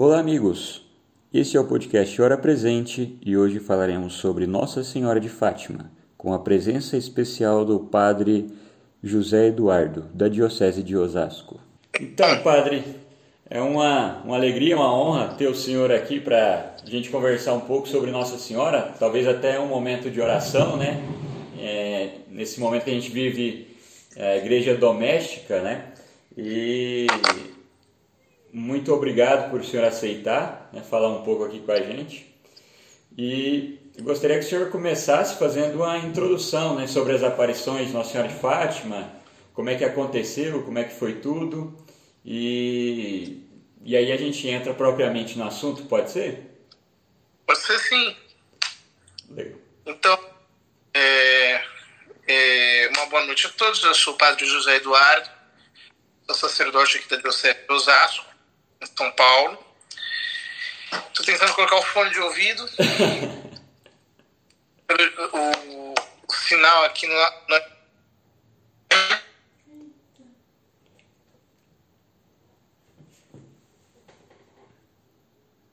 Olá, amigos! Este é o podcast Hora Presente e hoje falaremos sobre Nossa Senhora de Fátima, com a presença especial do Padre José Eduardo, da Diocese de Osasco. Então, Padre, é uma, uma alegria, uma honra ter o senhor aqui para a gente conversar um pouco sobre Nossa Senhora, talvez até um momento de oração, né? É, nesse momento que a gente vive a é, igreja doméstica, né? E muito obrigado por o senhor aceitar né, falar um pouco aqui com a gente. E gostaria que o senhor começasse fazendo uma introdução né, sobre as aparições de Nossa Senhora de Fátima, como é que aconteceu, como é que foi tudo. E, e aí a gente entra propriamente no assunto, pode ser? Pode ser sim. Legal. Então, é, é, uma boa noite a todos. Eu sou o padre José Eduardo, sou sacerdote aqui da Diocese de Osasco São Paulo. Estou tentando colocar o fone de ouvido. o, o, sinal aqui no, no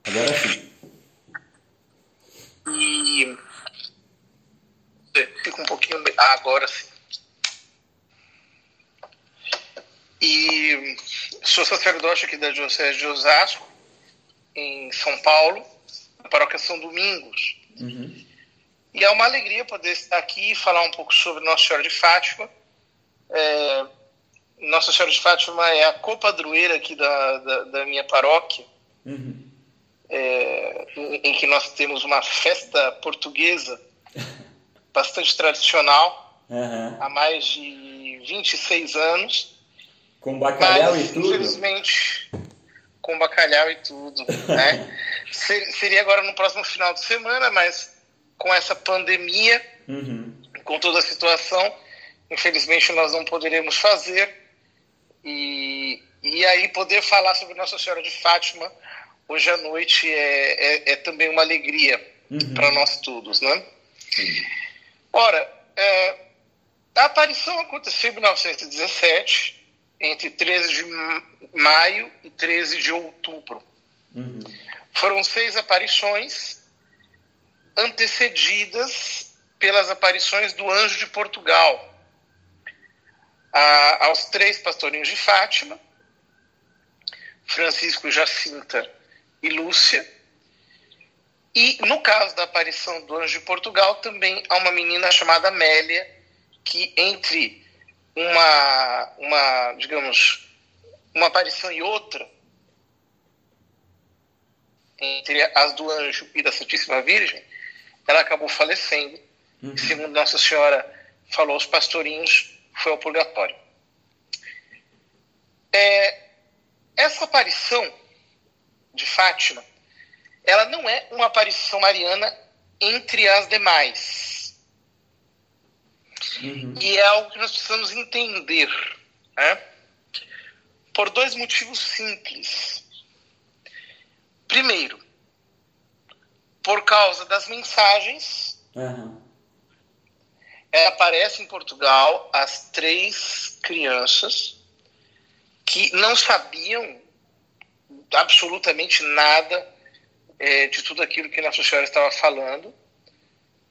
Agora sim. E fica um pouquinho. Ah, agora sim. E sou sacerdote aqui da Diocese de Osasco, em São Paulo, na paróquia São Domingos. Uhum. E é uma alegria poder estar aqui e falar um pouco sobre Nossa Senhora de Fátima. É, Nossa Senhora de Fátima é a copadroeira aqui da, da, da minha paróquia, uhum. é, em, em, que nós temos uma festa portuguesa bastante tradicional, uhum. há mais de 26 anos. Com bacalhau Mas, e tudo? Infelizmente, com bacalhau e tudo. Né? Seria agora no próximo final de semana, mas com essa pandemia, uhum. com toda a situação, infelizmente nós não poderemos fazer. E, e aí poder falar sobre Nossa Senhora de Fátima hoje à noite é, é, é também uma alegria uhum. para nós todos, né? Sim. Ora, é, a aparição aconteceu em 1917, entre 13 de maio e 13 de outubro. Uhum. Foram seis aparições antecedidas pelas aparições do Anjo de Portugal a, aos três pastorinhos de Fátima, Francisco, Jacinta e Lúcia. E no caso da aparição do Anjo de Portugal, também há uma menina chamada Amélia, que entre uma, uma, digamos, uma aparição e outra, entre as do anjo e da Santíssima Virgem, ela acabou falecendo. Uhum. Segundo Nossa Senhora falou aos pastorinhos, foi ao purgatório. É, essa aparição de Fátima, ela não é uma aparição mariana entre as demais Uhum. E é algo que nós precisamos entender, né? por dois motivos simples. Primeiro, por causa das mensagens. Uhum. Ela aparece em Portugal as três crianças que não sabiam absolutamente nada é, de tudo aquilo que Nossa Senhora estava falando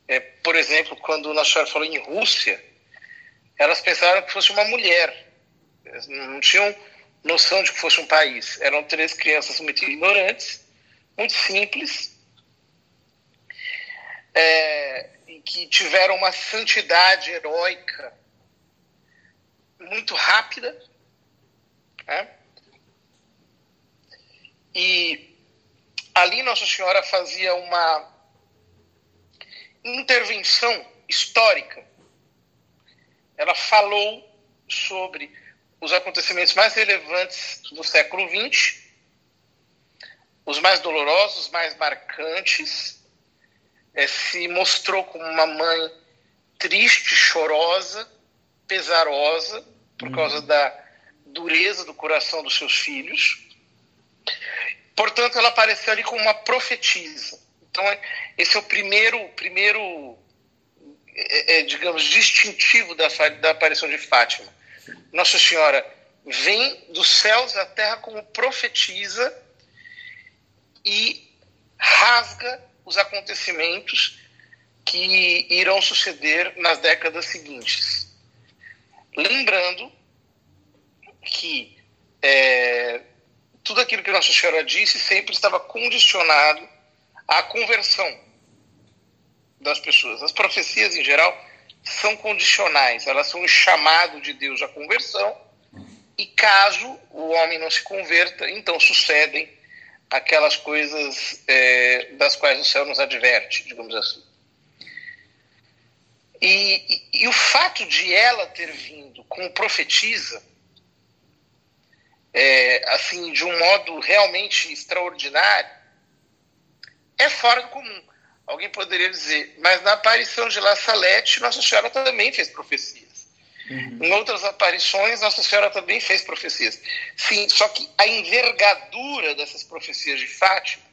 é, por exemplo, quando Nossa Senhora falou em Rússia, elas pensaram que fosse uma mulher. Não tinham noção de que fosse um país. Eram três crianças muito ignorantes, muito simples, é, que tiveram uma santidade heróica muito rápida. Né? E ali Nossa Senhora fazia uma intervenção histórica. Ela falou sobre os acontecimentos mais relevantes do século XX, os mais dolorosos, mais marcantes, é, se mostrou como uma mãe triste, chorosa, pesarosa, por uhum. causa da dureza do coração dos seus filhos. Portanto, ela apareceu ali como uma profetisa. Então, esse é o primeiro, primeiro é, é, digamos, distintivo da, da aparição de Fátima. Nossa Senhora vem dos céus à terra como profetiza e rasga os acontecimentos que irão suceder nas décadas seguintes. Lembrando que é, tudo aquilo que Nossa Senhora disse sempre estava condicionado à conversão das pessoas. As profecias, em geral, são condicionais, elas são um chamado de Deus à conversão, e caso o homem não se converta, então sucedem aquelas coisas é, das quais o céu nos adverte, digamos assim. E, e, e, o fato de ela ter vindo como profetisa, é, assim, de um modo realmente extraordinário, é fora do comum. Alguém poderia dizer, mas na aparição de La Salete, Nossa Senhora também fez profecias. Uhum. Em outras aparições, Nossa Senhora também fez profecias. Sim, só que a envergadura dessas profecias de Fátima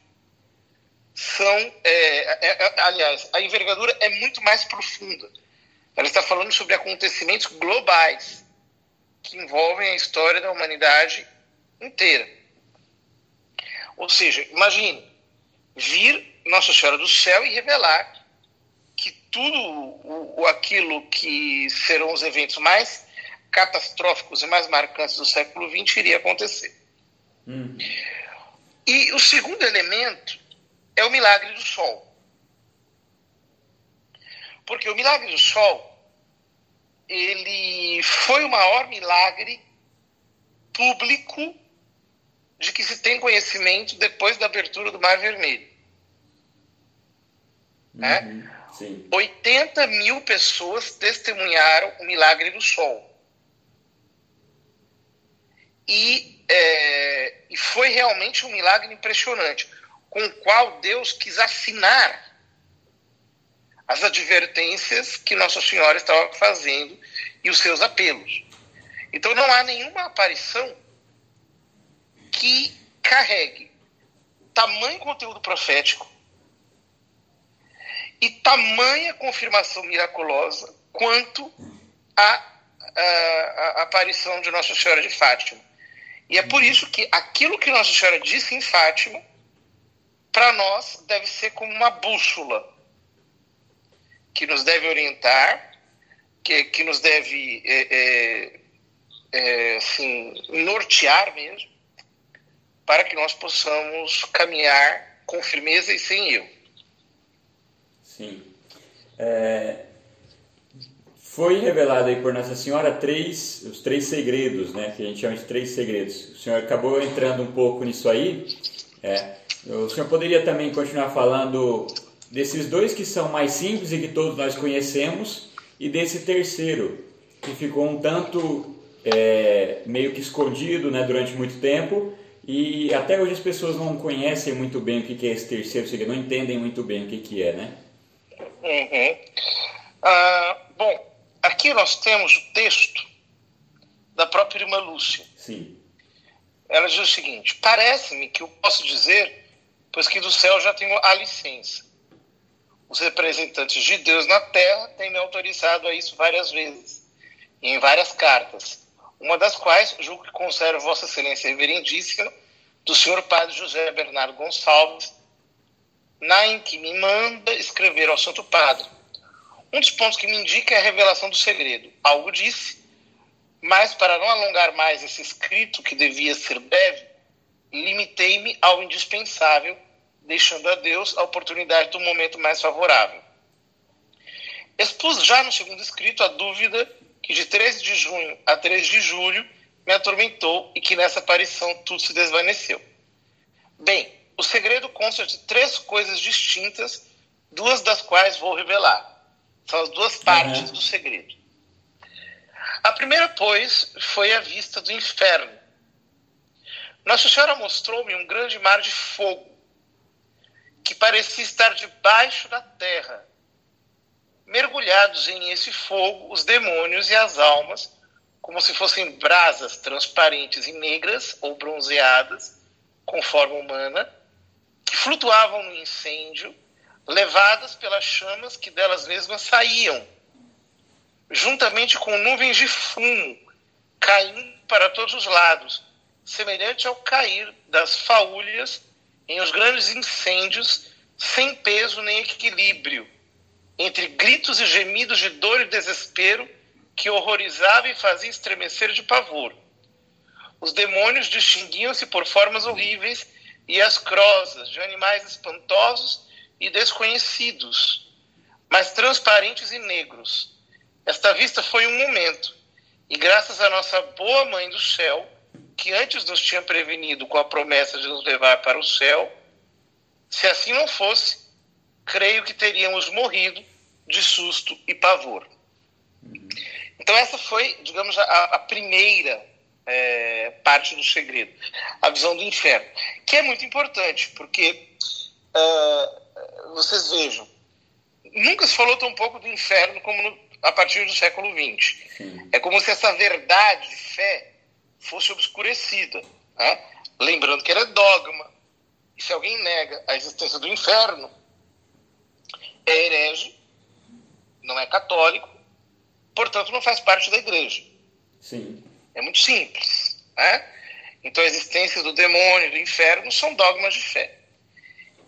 são, é, é, é, aliás, a envergadura é muito mais profunda. Ela está falando sobre acontecimentos globais que envolvem a história da humanidade inteira. Ou seja, imagine vir Nossa Senhora do Céu e revelar que tudo o, aquilo que serão os eventos mais catastróficos e mais marcantes do século XX iria acontecer. Hum. E o segundo elemento é o milagre do sol. Porque o milagre do sol, ele foi o maior milagre público de que se tem conhecimento depois da abertura do Mar Vermelho. Né? Uhum, 80 mil pessoas testemunharam o milagre do sol. E, é, e foi realmente um milagre impressionante, com o qual Deus quis assinar as advertências que Nossa Senhora estava fazendo e os seus apelos. Então não há nenhuma aparição que carregue tamanho conteúdo profético e tamanha confirmação miraculosa quanto a aparição de Nossa Senhora de Fátima. E é por isso que aquilo que Nossa Senhora disse em Fátima, para nós, deve ser como uma bússola que nos deve orientar, que, que nos deve é, é, é, assim, nortear mesmo, para que nós possamos caminhar com firmeza e sem erro. Sim. É, foi revelado aí por Nossa Senhora três, os três segredos, né? Que a gente chama de três segredos. O senhor acabou entrando um pouco nisso aí. É, o senhor poderia também continuar falando desses dois que são mais simples e que todos nós conhecemos, e desse terceiro, que ficou um tanto é, meio que escondido né, durante muito tempo, e até hoje as pessoas não conhecem muito bem o que é esse terceiro segredo, não entendem muito bem o que é, né? Uhum. Ah, bom, aqui nós temos o texto da própria irmã Lúcia. Sim. Ela diz o seguinte: Parece-me que eu posso dizer, pois que do céu já tenho a licença os representantes de Deus na Terra têm me autorizado a isso várias vezes, em várias cartas, uma das quais julgo que conserva Vossa Excelência Reverendíssima, do senhor Padre José Bernardo Gonçalves, na em que me manda escrever ao Santo Padre. Um dos pontos que me indica é a revelação do segredo. Algo disse, mas para não alongar mais esse escrito que devia ser breve, limitei-me ao indispensável deixando a Deus a oportunidade do momento mais favorável. Expus já no segundo escrito a dúvida que de 13 de junho a 3 de julho me atormentou e que nessa aparição tudo se desvaneceu. Bem, o segredo consta de três coisas distintas, duas das quais vou revelar. São as duas partes uhum. do segredo. A primeira, pois, foi a vista do inferno. Nossa Senhora mostrou-me um grande mar de fogo, que parecia estar debaixo da terra. Mergulhados em esse fogo, os demônios e as almas, como se fossem brasas transparentes e negras ou bronzeadas, com forma humana, que flutuavam no incêndio, levadas pelas chamas que delas mesmas saíam, juntamente com nuvens de fumo caindo para todos os lados, semelhante ao cair das faúlhas em os grandes incêndios sem peso nem equilíbrio, entre gritos e gemidos de dor e desespero que horrorizava e fazia estremecer de pavor. Os demônios distinguiam-se por formas horríveis e as crosas de animais espantosos e desconhecidos, mas transparentes e negros. Esta vista foi um momento, e graças à nossa boa mãe do céu, que antes nos tinha prevenido com a promessa de nos levar para o céu, se assim não fosse, creio que teríamos morrido de susto e pavor. Então, essa foi, digamos, a, a primeira é, parte do segredo, a visão do inferno, que é muito importante, porque uh, vocês vejam, nunca se falou tão pouco do inferno como no, a partir do século XX. Sim. É como se essa verdade de fé fosse obscurecida. Né? Lembrando que era dogma. E se alguém nega a existência do inferno, é herege, não é católico, portanto não faz parte da igreja. Sim. É muito simples. Né? Então a existência do demônio, do inferno, são dogmas de fé.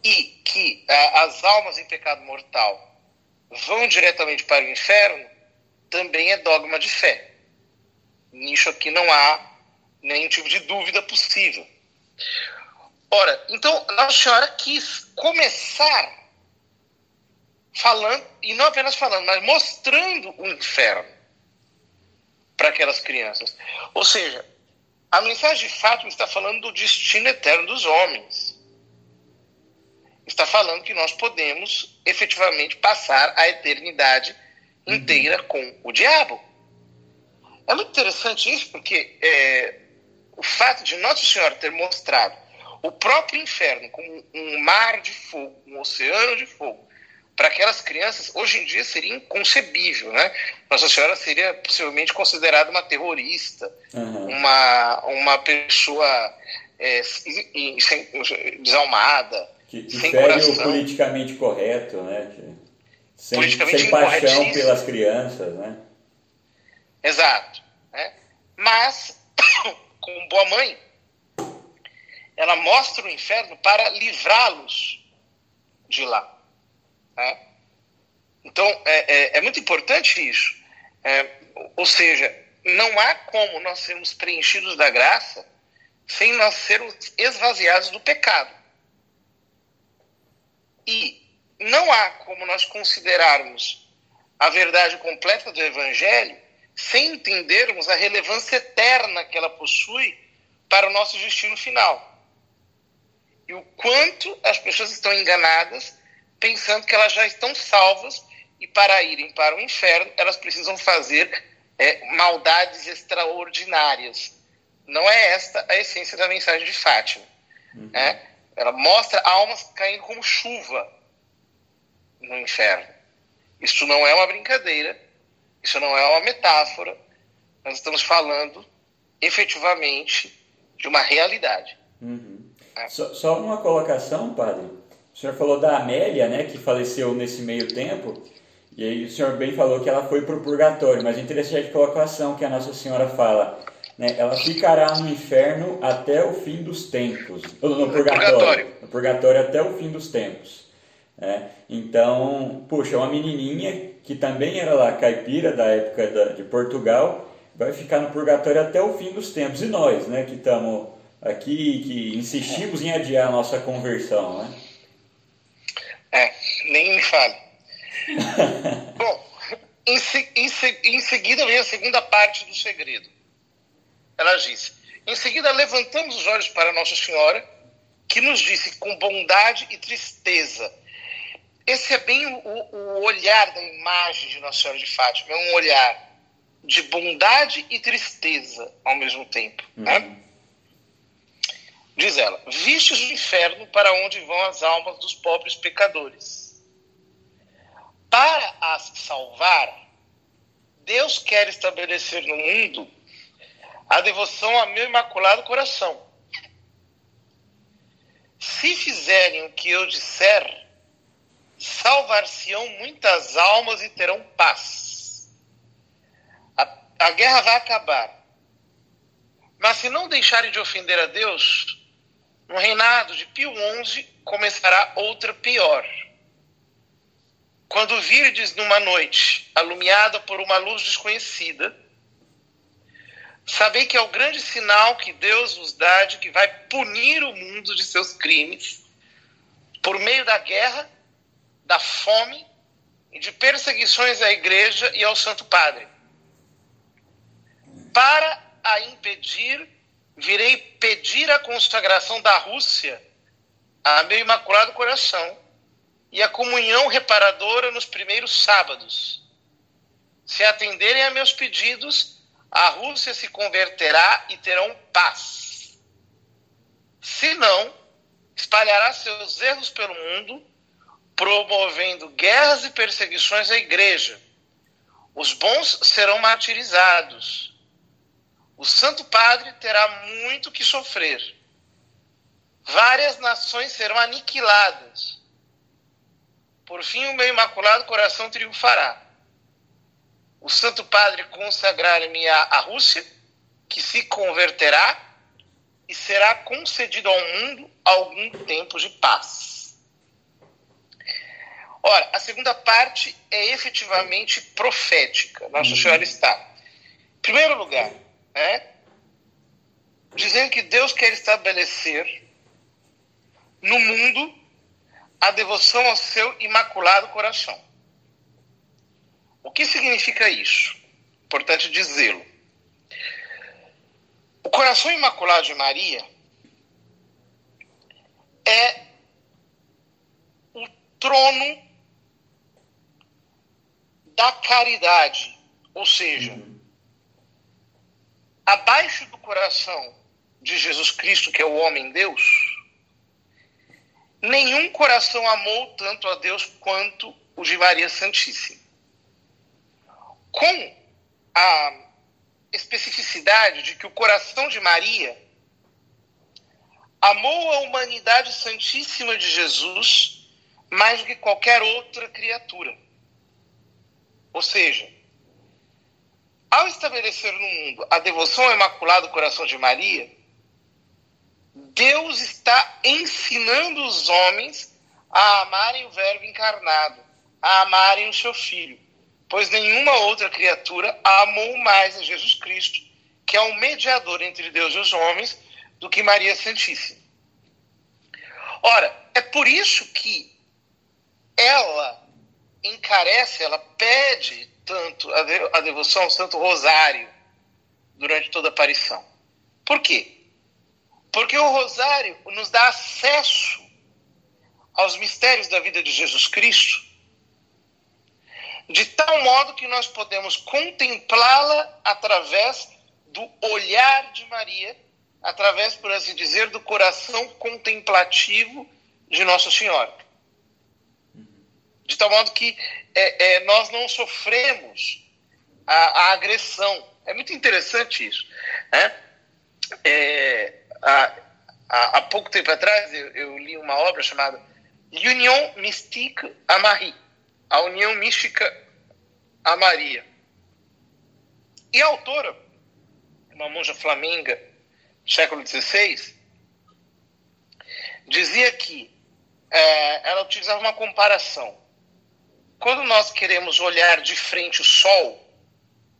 E que a, as almas em pecado mortal vão diretamente para o inferno, também é dogma de fé. Nisso aqui não há nenhum tipo de dúvida possível. Ora, então Nossa Senhora quis começar falando, e não apenas falando, mas mostrando o inferno para aquelas crianças. Ou seja, a mensagem de Fátima está falando do destino eterno dos homens. Está falando que nós podemos efetivamente passar a eternidade inteira uhum. com o diabo. É muito interessante isso, porque é, o fato de Nossa Senhora ter mostrado o próprio inferno como um mar de fogo, um oceano de fogo, para aquelas crianças, hoje em dia seria inconcebível, né? Nossa Senhora seria possivelmente considerada uma terrorista, uhum. uma, uma pessoa é, sem, desalmada, que, que sem coração. o politicamente correto, né? Sem, politicamente sem paixão pelas crianças, né? Exato. Né? Mas, com boa mãe, ela mostra o inferno para livrá-los de lá. Né? Então, é, é, é, muito importante isso. É, ou seja, não há como nós sermos preenchidos da graça sem nós sermos esvaziados do pecado. E não há como nós considerarmos a verdade completa do Evangelho sem entendermos a relevância eterna que ela possui para o nosso destino final. E o quanto as pessoas estão enganadas pensando que elas já estão salvas e para irem para o inferno elas precisam fazer é, maldades extraordinárias. Não é esta a essência da mensagem de Fátima. Uhum. Né? Ela mostra almas caindo como chuva no inferno. Isso não é uma brincadeira, isso não é uma metáfora. Nós estamos falando efetivamente de uma realidade. Uhum. É. Só, só uma colocação, padre. O senhor falou da Amélia, né, que faleceu nesse meio tempo. E aí o senhor bem falou que ela foi para o purgatório, mas é interessante a colocação que a Nossa Senhora fala. Né, ela ficará no inferno até o fim dos tempos. No, no purgatório, purgatório. No purgatório até o fim dos tempos. Né? Então, puxa, uma menininha que também era lá caipira da época da, de Portugal, vai ficar no purgatório até o fim dos tempos. E nós, né, que estamos aqui, que insistimos em adiar a nossa conversão, né? É, nem me fale. Bom, em, em, em seguida vem a segunda parte do segredo. Ela diz: Em seguida levantamos os olhos para Nossa Senhora, que nos disse com bondade e tristeza. Esse é bem o, o olhar da imagem de Nossa Senhora de Fátima, é um olhar de bondade e tristeza ao mesmo tempo. Né? Uhum. Né? Diz ela: Vistes o inferno para onde vão as almas dos pobres pecadores. Para as salvar, Deus quer estabelecer no mundo a devoção a meu imaculado coração. Se fizerem o que eu disser, salvar-se-ão muitas almas e terão paz. A, a guerra vai acabar. Mas se não deixarem de ofender a Deus, no reinado de Pio XI começará outra pior. Quando virdes numa noite alumiada por uma luz desconhecida, sabei que é o grande sinal que Deus vos dá de que vai punir o mundo de seus crimes por meio da guerra, da fome e de perseguições à igreja e ao Santo Padre. Para a impedir, virei pedir a consagração da Rússia a meu imaculado coração e a comunhão reparadora nos primeiros sábados. Se atenderem a meus pedidos, a Rússia se converterá e terão paz. Se não, espalhará seus erros pelo mundo, promovendo guerras e perseguições à igreja. Os bons serão martirizados. O Santo Padre terá muito que sofrer várias nações serão aniquiladas. Por fim, o meu imaculado coração triunfará. O Santo Padre consagrar-me a Rússia, que se converterá e será concedido ao mundo algum tempo de paz. Ora, a segunda parte é efetivamente profética. Nossa uhum. Senhora está, em primeiro lugar, né, dizendo que Deus quer estabelecer no mundo a devoção ao seu imaculado coração. O que significa isso? Importante dizê-lo. O coração imaculado de Maria é o trono da caridade, ou seja, abaixo do coração de Jesus Cristo, que é o homem Deus, Nenhum coração amou tanto a Deus quanto o de Maria Santíssima. Com a especificidade de que o coração de Maria amou a humanidade santíssima de Jesus mais do que qualquer outra criatura. Ou seja, ao estabelecer no mundo a devoção ao Imaculado Coração de Maria, Deus está ensinando os homens a amarem o Verbo encarnado, a amarem o seu Filho, pois nenhuma outra criatura amou mais a Jesus Cristo, que é o mediador entre Deus e os homens, do que Maria Santíssima. Ora, é por isso que ela encarece, ela pede tanto a devoção ao Santo Rosário durante toda a aparição. Por quê? Porque o rosário nos dá acesso aos mistérios da vida de Jesus Cristo, de tal modo que nós podemos contemplá-la através do olhar de Maria, através, por assim dizer, do coração contemplativo de Nossa Senhora. De tal modo que é, é, nós não sofremos a, a, agressão. É muito interessante isso. Né? É, há, há, há pouco tempo atrás eu, eu, li uma obra chamada Union Mystique à Marie, a União Mística a Maria. E a autora, uma monja flamenga, século XVI, dizia que é, ela utilizava uma comparação. Quando nós queremos olhar de frente o sol,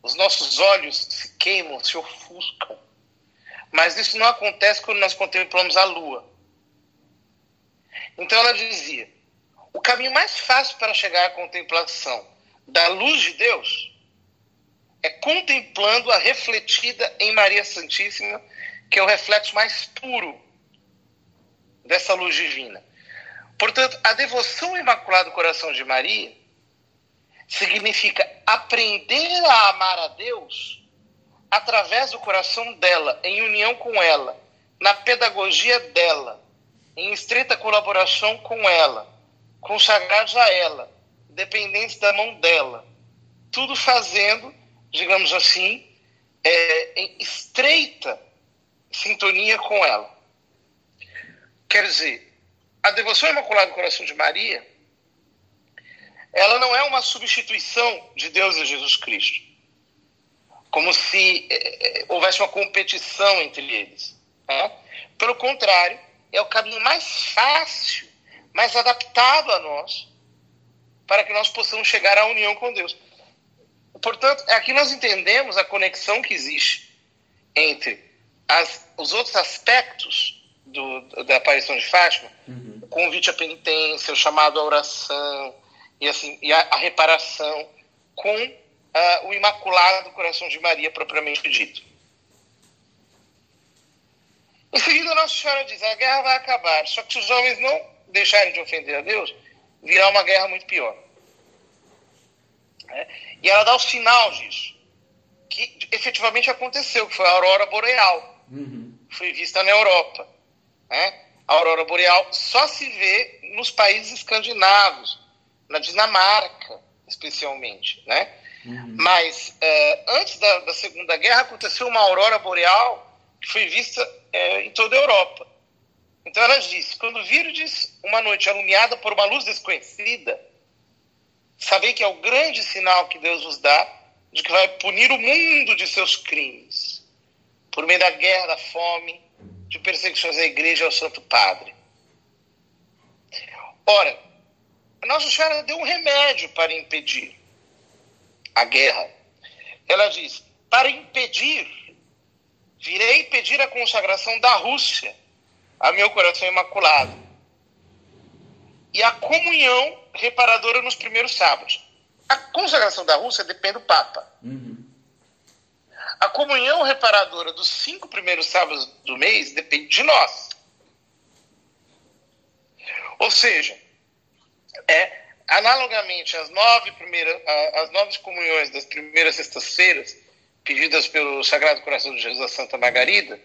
os nossos olhos se queimam, se ofuscam. Mas isso não acontece quando nós contemplamos a lua. Então ela dizia: o caminho mais fácil para chegar à contemplação da luz de Deus é contemplando a refletida em Maria Santíssima, que é o reflexo mais puro dessa luz divina. Portanto, a devoção ao Imaculado Coração de Maria significa aprender a amar a Deus através do coração dela, em união com ela, na pedagogia dela, em estreita colaboração com ela, consagrados a ela, dependentes da mão dela, tudo fazendo, digamos assim, é, em estreita sintonia com ela. Quer dizer, a devoção imaculada do coração de Maria, ela não é uma substituição de Deus e Jesus Cristo como se é, houvesse uma competição entre eles. Né? Pelo contrário, é o caminho mais fácil, mais adaptado a nós, para que nós possamos chegar à união com Deus. Portanto, aqui nós entendemos a conexão que existe entre as, os outros aspectos do, da aparição de Fátima, uhum. o convite à penitência, o chamado à oração e, assim, e a, a reparação, com uh, o Imaculado Coração de Maria, propriamente dito. Em seguida, Nossa Senhora diz: a guerra vai acabar, só que se os homens não deixarem de ofender a Deus, virá uma guerra muito pior. É? E ela dá o sinal disso, que efetivamente aconteceu, que foi a aurora boreal, uhum. foi vista na Europa. Né? A aurora boreal só se vê nos países escandinavos, na Dinamarca, especialmente, né? Uhum. Mas é, antes da, da, Segunda Guerra aconteceu uma aurora boreal que foi vista é, em toda a Europa. Então ela disse: quando virdes uma noite alumiada por uma luz desconhecida, sabei que é o grande sinal que Deus vos dá de que vai punir o mundo de seus crimes, por meio da guerra, da fome, de perseguições à igreja e ao Santo Padre. Ora, Nossa Senhora deu um remédio para impedir a guerra. Ela diz: para impedir, virei pedir a consagração da Rússia a meu coração imaculado e a comunhão reparadora nos primeiros sábados. A consagração da Rússia depende do Papa. Uhum. A comunhão reparadora dos cinco primeiros sábados do mês depende de nós. Ou seja, é analogamente às nove, primeiras, às nove comunhões das primeiras sextas-feiras, pedidas pelo Sagrado Coração de Jesus a Santa Margarida,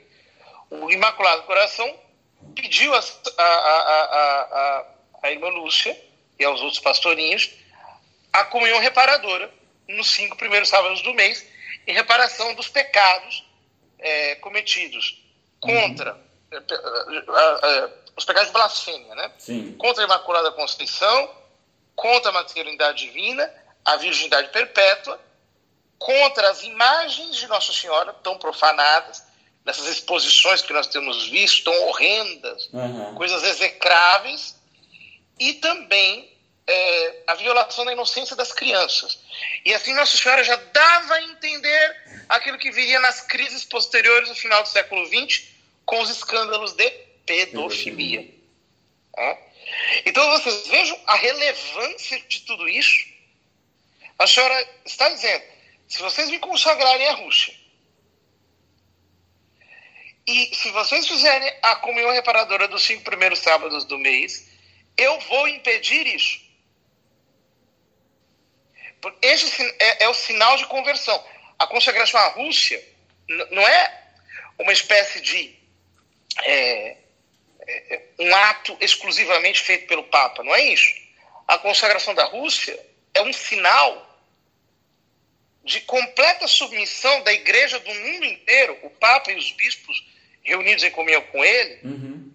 o Imaculado Coração pediu a, a, a, a, a irmã Lúcia e aos outros pastorinhos a comunhão reparadora nos cinco primeiros sábados do mês, em reparação dos pecados é, cometidos contra uhum. É, é, os pecados de blasfêmia, né? Sim. Contra a Imaculada Conceição, contra a maternidade divina, a virgindade perpétua, contra as imagens de Nossa Senhora tão profanadas, nessas exposições que nós temos visto, tão horrendas, uhum. coisas execráveis, e também é, a violação da inocência das crianças. E assim Nossa Senhora já dava a entender aquilo que viria nas crises posteriores do final do século XX, com os escândalos de pedofilia. É. Então vocês vejam a relevância de tudo isso. A senhora está dizendo: se vocês me consagrarem a Rússia, e se vocês fizerem a comunhão reparadora dos cinco primeiros sábados do mês, eu vou impedir isso. Esse é, é o sinal de conversão. A consagração à Rússia não é uma espécie de é, um ato exclusivamente feito pelo Papa, não é isso. A consagração da Rússia é um sinal de completa submissão da igreja do mundo inteiro, o Papa e os bispos reunidos em comunhão com ele, uhum.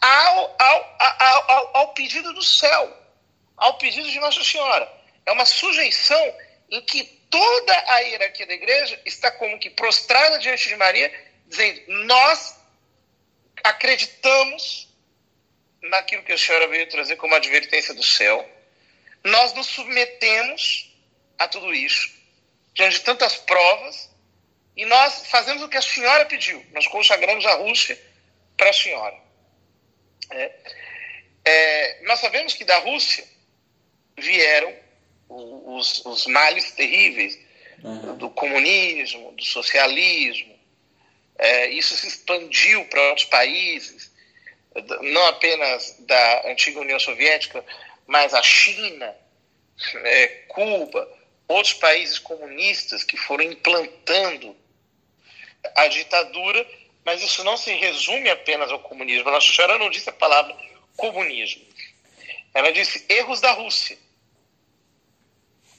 ao, ao, ao, ao, ao pedido do céu, ao pedido de Nossa Senhora. É uma sujeição em que toda a hierarquia da igreja está como que prostrada diante de Maria, dizendo: Nós acreditamos naquilo que a senhora veio trazer como advertência do céu, nós nos submetemos a tudo isso, diante de tantas provas, e nós fazemos o que a senhora pediu, nós consagramos a Rússia para a senhora. É, é, nós sabemos que da Rússia vieram os, os males terríveis uhum. do comunismo, do socialismo. É, isso se expandiu para outros países, não apenas da antiga União Soviética, mas a China, é, Cuba, outros países comunistas que foram implantando a ditadura, mas isso não se resume apenas ao comunismo. A Nossa Senhora não disse a palavra comunismo. Ela disse erros da Rússia.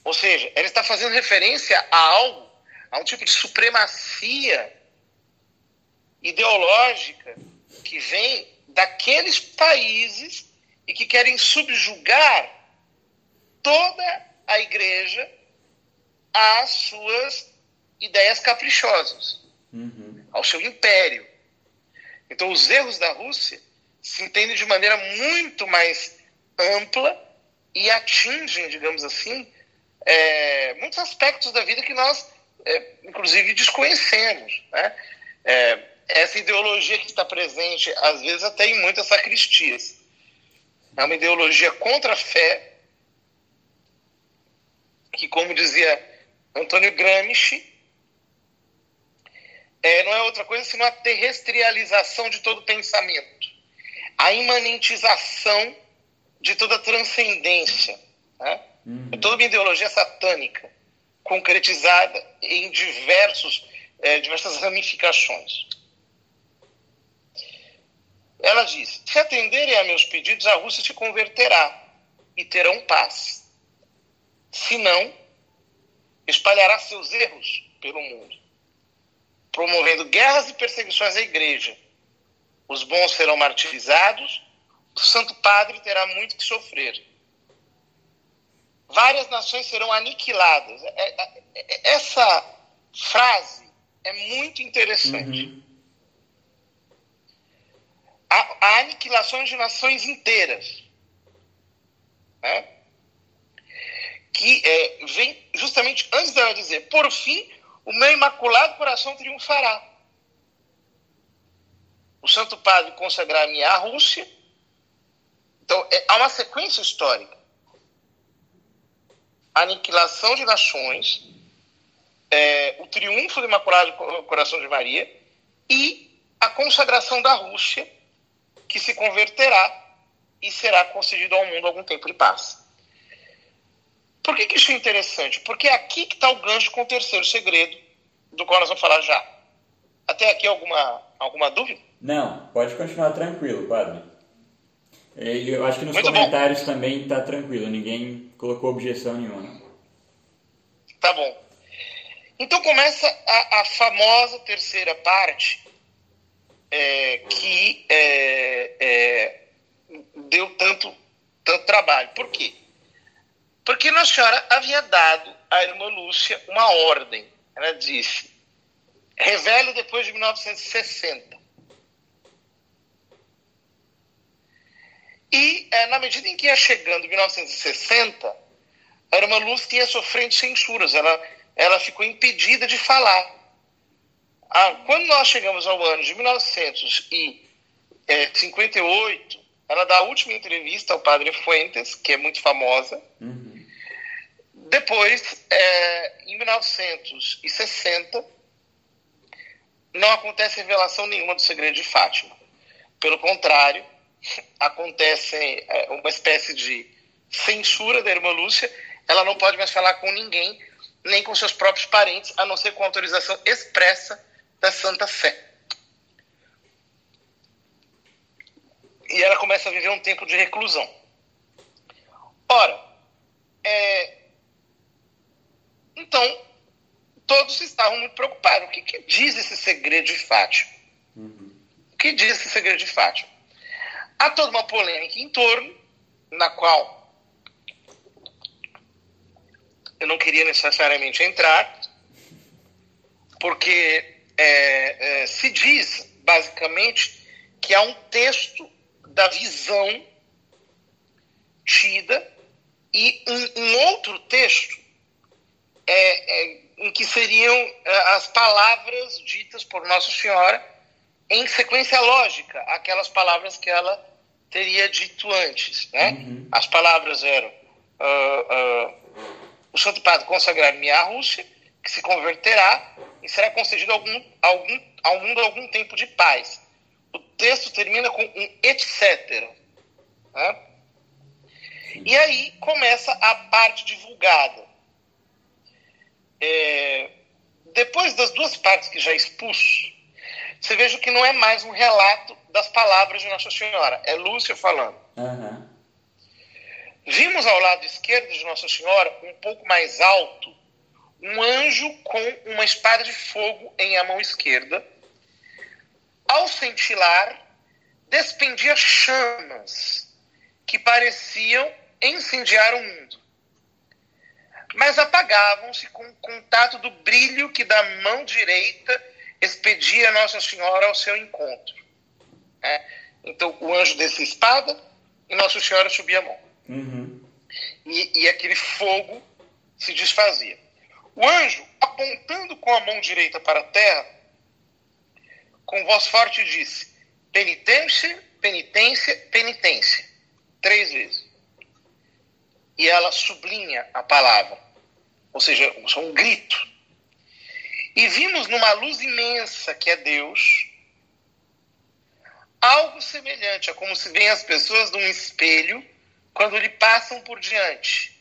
Ou seja, ela está fazendo referência a algo, a um tipo de supremacia ideológica que vem daqueles países e que querem subjugar toda a igreja às suas ideias caprichosas, uhum. ao seu império. Então, os erros da Rússia se entendem de maneira muito mais ampla e atingem, digamos assim, é, muitos aspectos da vida que nós, é, inclusive, desconhecemos. Né? É, essa ideologia que está presente, às vezes, até em muitas sacristias. É uma ideologia contra a fé, que, como dizia Antônio Gramsci, é, não é outra coisa senão a terrestrialização de todo pensamento, a imanentização de toda transcendência. Né? Uhum. Toda uma ideologia satânica, concretizada em diversos, é, diversas ramificações. Ela diz: se atenderem a meus pedidos, a Rússia se converterá e terão paz. Se não, espalhará seus erros pelo mundo, promovendo guerras e perseguições à igreja. Os bons serão martirizados, o Santo Padre terá muito que sofrer várias nações serão aniquiladas. É, é, é, essa frase é muito interessante. Uhum. A, a, aniquilação de nações inteiras. Né? Que é, vem justamente antes dela dizer: por fim, o meu imaculado coração triunfará. O Santo Padre consagrar-me à Rússia. Então, é, há uma sequência histórica a aniquilação de nações, é, o triunfo do Imaculado Coração de Maria e a consagração da Rússia, que se converterá e será concedido ao mundo algum tempo de paz. Por que, que isso é interessante? Porque é aqui que está o gancho com o terceiro segredo, do qual nós vamos falar já. Até aqui alguma, alguma dúvida? Não, pode continuar tranquilo, padre. Eu acho que nos Muito comentários bom. também está tranquilo, ninguém colocou objeção nenhuma. Tá bom. Então começa a, a famosa terceira parte é, que é, é, deu tanto, tanto trabalho. Por quê? Porque Nossa Senhora havia dado à irmã Lúcia uma ordem. Ela disse: revele depois de 1960. E, é, na medida em que ia chegando 1960, a irmã Lúcia ia sofrendo censuras, ela, ela ficou impedida de falar. Ah, quando nós chegamos ao ano de 1958, ela dá a última entrevista ao padre Fuentes, que é muito famosa. Uhum. Depois, é, em 1960, não acontece revelação nenhuma do segredo de Fátima. Pelo contrário, acontece é, uma espécie de censura da irmã Lúcia. Ela não pode mais falar com ninguém, nem com seus próprios parentes, a não ser com autorização expressa da Santa Fé. E ela começa a viver um tempo de reclusão. Ora, é... então, todos estavam muito preocupados. O que, que diz esse segredo de Fátima? Uhum. O que diz esse segredo de Fátima? Há toda uma polêmica em torno, na qual eu não queria necessariamente entrar, porque é, é, se diz, basicamente, que há um texto da visão tida e um, um outro texto é, é em que seriam é, as palavras ditas por Nossa Senhora em sequência lógica aquelas palavras que ela teria dito antes. Né? Uhum. As palavras eram: uh, uh, o Santo Padre consagrar-me à Rússia, que se converterá e será concedido algum, algum, ao mundo algum tempo de paz. O texto termina com um etc. Né? E aí começa a parte divulgada. É, depois das duas partes que já expus, você veja que não é mais um relato das palavras de Nossa Senhora, é Lúcia falando. Uhum. Vimos ao lado esquerdo de Nossa Senhora, um pouco mais alto, um anjo com uma espada de fogo em a mão esquerda. Ao cintilar, despendia chamas que pareciam incendiar o mundo, mas apagavam-se com o contato do brilho que da mão direita expedia Nossa Senhora ao seu encontro. É, Então o anjo descia a espada e Nossa Senhora subia a mão. Uhum. E, e aquele fogo se desfazia. O anjo, apontando com a mão direita para a terra, com voz forte disse: penitência, penitência, penitência. Três vezes. E ela sublinha a palavra, ou seja, um grito. E vimos numa luz imensa que é Deus, algo semelhante a como se veem as pessoas num espelho quando lhe passam por diante.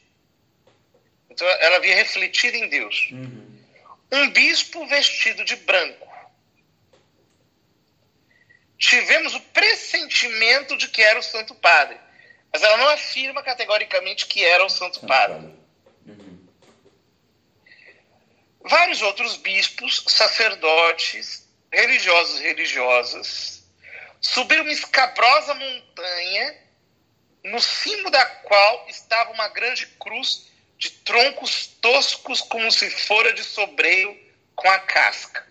Então ela via refletida em Deus. Uhum. Um bispo vestido de branco. Tivemos o pressentimento de que era o Santo Padre, mas ela não afirma categoricamente que era o Santo. Padre. Uhum. Vários outros bispos, sacerdotes, religiosos e religiosas subiram uma escabrosa montanha, no cimo da qual estava uma grande cruz de troncos toscos, como se fora de sobreio com a casca.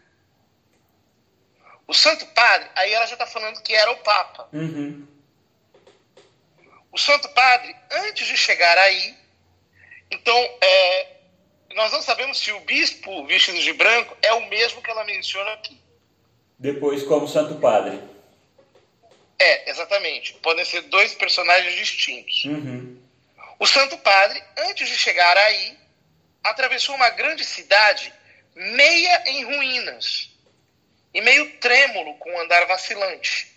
O Santo Padre, aí ela já está falando que era o Papa. Uhum. O Santo Padre, antes de chegar aí, então, é, nós não sabemos se o bispo vestido de branco é o mesmo que ela menciona aqui. Depois, como Santo Padre. É, exatamente. Podem ser dois personagens distintos. Uhum. O Santo Padre, antes de chegar aí, atravessou uma grande cidade meia em ruínas e meio trêmulo com andar vacilante.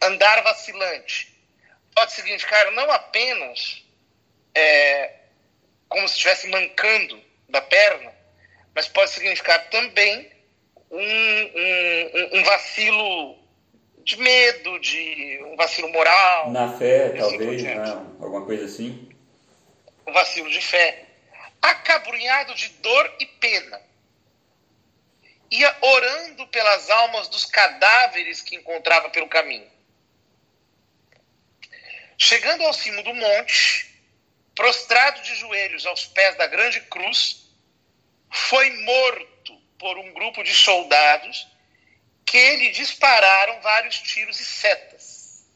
Andar vacilante pode significar não apenas é, como se estivesse mancando da perna, mas pode significar também um, um, um vacilo de medo, de um vacilo moral. Na fé, assim talvez, né? alguma coisa assim. Um vacilo de fé. Acabrunhado de dor e pena. Ia orando pelas almas dos cadáveres que encontrava pelo caminho. Chegando ao cimo do monte, prostrado de joelhos aos pés da grande cruz, foi morto por um grupo de soldados que lhe dispararam vários tiros e setas.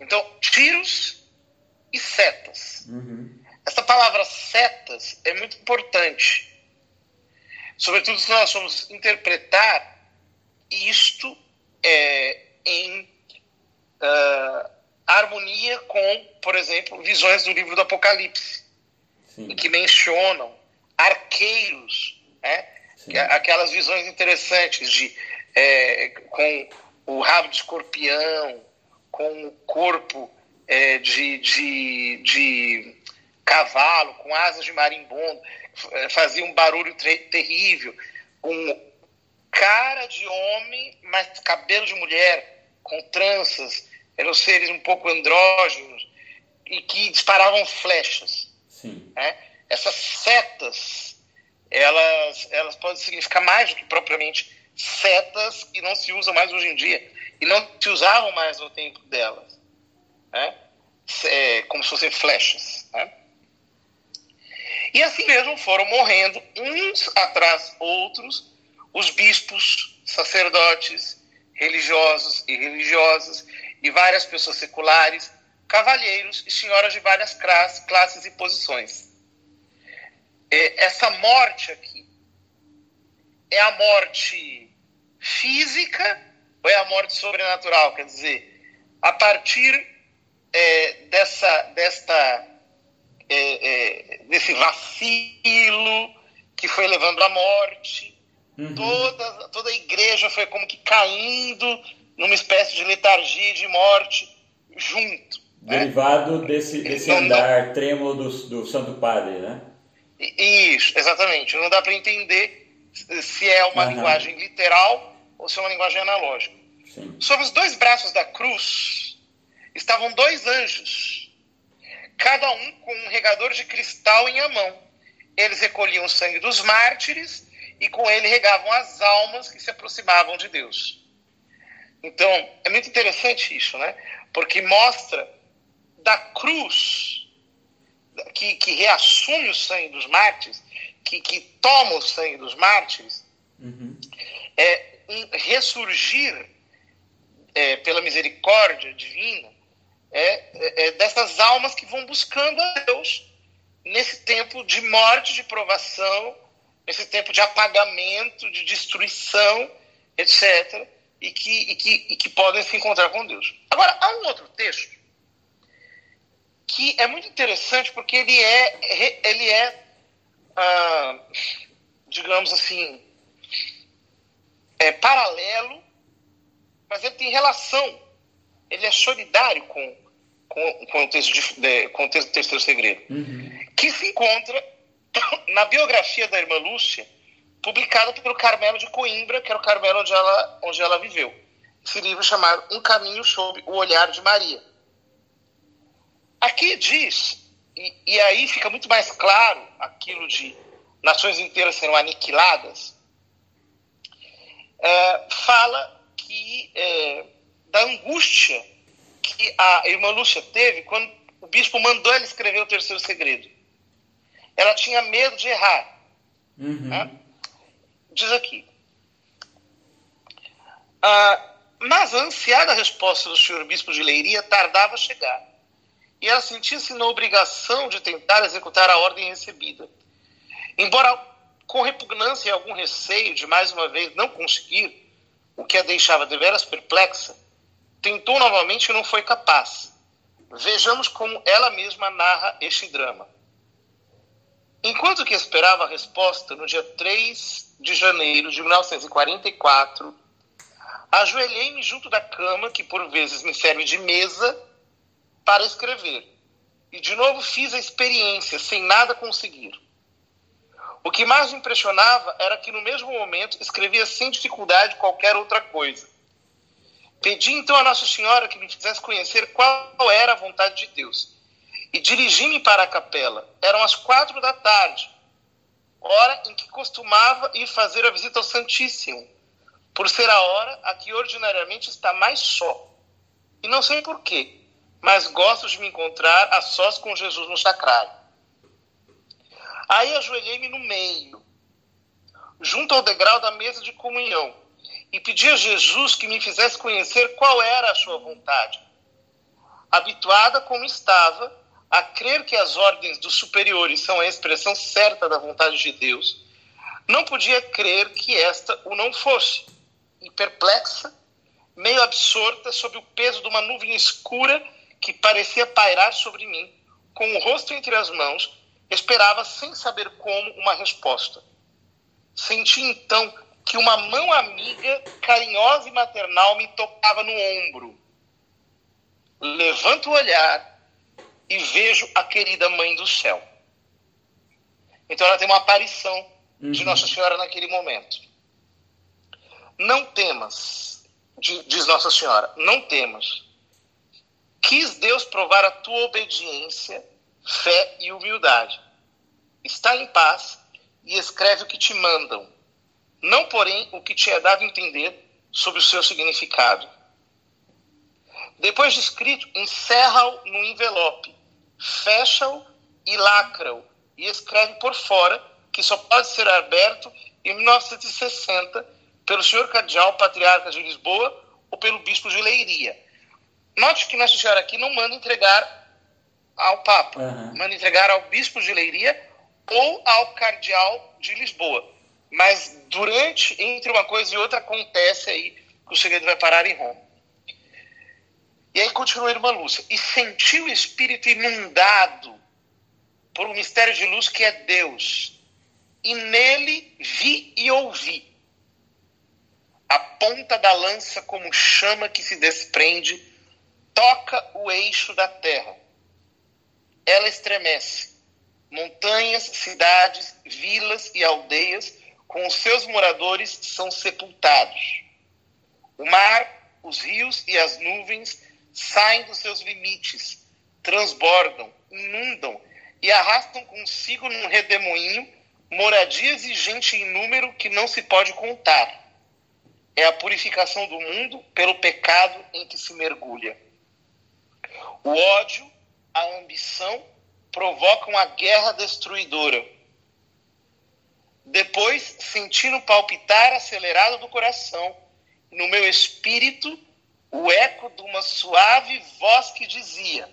Então, tiros e setas. Uhum. Essa palavra setas é muito importante. Sobretudo se nós vamos interpretar isto é, em uh, harmonia com, por exemplo, visões do livro do Apocalipse, Sim. em que mencionam arqueiros, né? Aquelas visões interessantes de é, com o rabo de escorpião, com o corpo é, de, de, de cavalo, com asas de marimbondo, fazia um barulho terrível, com cara de homem, mas cabelo de mulher, com tranças, eram seres um pouco andrógenos e que disparavam flechas. Né? Essas setas elas, elas podem significar mais do que propriamente setas que não se usam mais hoje em dia e não se usavam mais no tempo delas, né? É, como se fossem flechas. Né? E assim mesmo foram morrendo uns atrás outros os bispos, sacerdotes, religiosos e religiosas e várias pessoas seculares, cavalheiros e senhoras de várias classes e posições essa morte aqui é a morte física ou é a morte sobrenatural? Quer dizer, a partir é, dessa, desta, é, é desse vacilo que foi levando à morte, uhum. toda, toda a igreja foi como que caindo numa espécie de letargia de morte junto. Né? Derivado né? desse, desse então, andar trêmulo do, do Santo Padre, né? Isso, exatamente. Não dá para entender se é uma uhum. linguagem literal ou se é uma linguagem analógica. Sim. Sobre os dois braços da cruz estavam dois anjos, cada um com um regador de cristal em a mão. Eles recolhiam o sangue dos mártires e com ele regavam as almas que se aproximavam de Deus. Então, é muito interessante isso, né? Porque mostra da cruz que, que reassume o sangue dos mártires, que, que toma o sangue dos mártires, uhum. é um ressurgir é, pela misericórdia divina, é, é, é, dessas almas que vão buscando a Deus nesse tempo de morte, de provação, nesse tempo de apagamento, de destruição, etc., e que, e que, e que podem se encontrar com Deus. Agora, há um outro texto que é muito interessante porque ele é, ele é ah, digamos assim, é paralelo, mas ele tem relação, ele é solidário com, com, com o texto de, de, com o texto do terceiro segredo, uhum. que se encontra na biografia da irmã Lúcia, publicada pelo Carmelo de Coimbra, que era o Carmelo onde ela, onde ela viveu. Esse livro chamado Um Caminho sob o Olhar de Maria. Aqui diz, e, e aí fica muito mais claro aquilo de nações inteiras serão aniquiladas, é, fala que é, da angústia que a irmã Lúcia teve quando o bispo mandou ela escrever o terceiro segredo. Ela tinha medo de errar. Uhum. Né? Diz aqui. Ah, mas a ansiada resposta do senhor bispo de Leiria tardava a chegar e ela sentia-se na obrigação de tentar executar a ordem recebida. Embora com repugnância e algum receio de mais uma vez não conseguir, o que a deixava deveras perplexa, tentou novamente e não foi capaz. Vejamos como ela mesma narra este drama. Enquanto que esperava a resposta, no dia 3 de janeiro de 1944, ajoelhei-me junto da cama, que por vezes me serve de mesa, para escrever. E de novo fiz a experiência, sem nada conseguir. O que mais me impressionava era que no mesmo momento escrevia sem dificuldade qualquer outra coisa. Pedi então a Nossa Senhora que me fizesse conhecer qual era a vontade de Deus. E dirigi-me para a capela. Eram as quatro da tarde, hora em que costumava ir fazer a visita ao Santíssimo, por ser a hora a que ordinariamente está mais só. E não sei porquê mas gosto de me encontrar a sós com Jesus no sacrário. Aí ajoelhei-me no meio, junto ao degrau da mesa de comunhão, e pedi a Jesus que me fizesse conhecer qual era a sua vontade. Habituada como estava a crer que as ordens dos superiores são a expressão certa da vontade de Deus, não podia crer que esta o não fosse. E perplexa, meio absorta sob o peso de uma nuvem escura que parecia pairar sobre mim, com o rosto entre as mãos, esperava sem saber como uma resposta. Senti então que uma mão amiga, carinhosa e maternal me tocava no ombro. Levanto o olhar e vejo a querida mãe do céu. Então ela tem uma aparição uhum. de Nossa Senhora naquele momento. Não temas, diz Nossa Senhora, não temas Quis Deus provar a tua obediência, fé e humildade. Está em paz e escreve o que te mandam, não, porém, o que te é dado entender sobre o seu significado. Depois de escrito, encerra-o no envelope, fecha-o e lacra-o, e escreve por fora, que só pode ser aberto em 1960 pelo senhor cardeal patriarca de Lisboa ou pelo bispo de Leiria Note que Nossa Senhora aqui não manda entregar ao Papa, uhum. manda entregar ao Bispo de Leiria ou ao Cardeal de Lisboa. Mas durante, entre uma coisa e outra, acontece aí que o segredo vai parar em Roma. E aí continua a irmã Lúcia. E senti o Espírito inundado por um mistério de luz que é Deus. E nele vi e ouvi a ponta da lança como chama que se desprende toca o eixo da terra. Ela estremece. Montanhas, cidades, vilas e aldeias, com os seus moradores, são sepultados. O mar, os rios e as nuvens saem dos seus limites, transbordam, inundam e arrastam consigo num redemoinho moradias e gente em número que não se pode contar. É a purificação do mundo pelo pecado em que se mergulha. O ódio, a ambição provocam a guerra destruidora. Depois, sentindo palpitar acelerado do coração, no meu espírito, o eco de uma suave voz que dizia: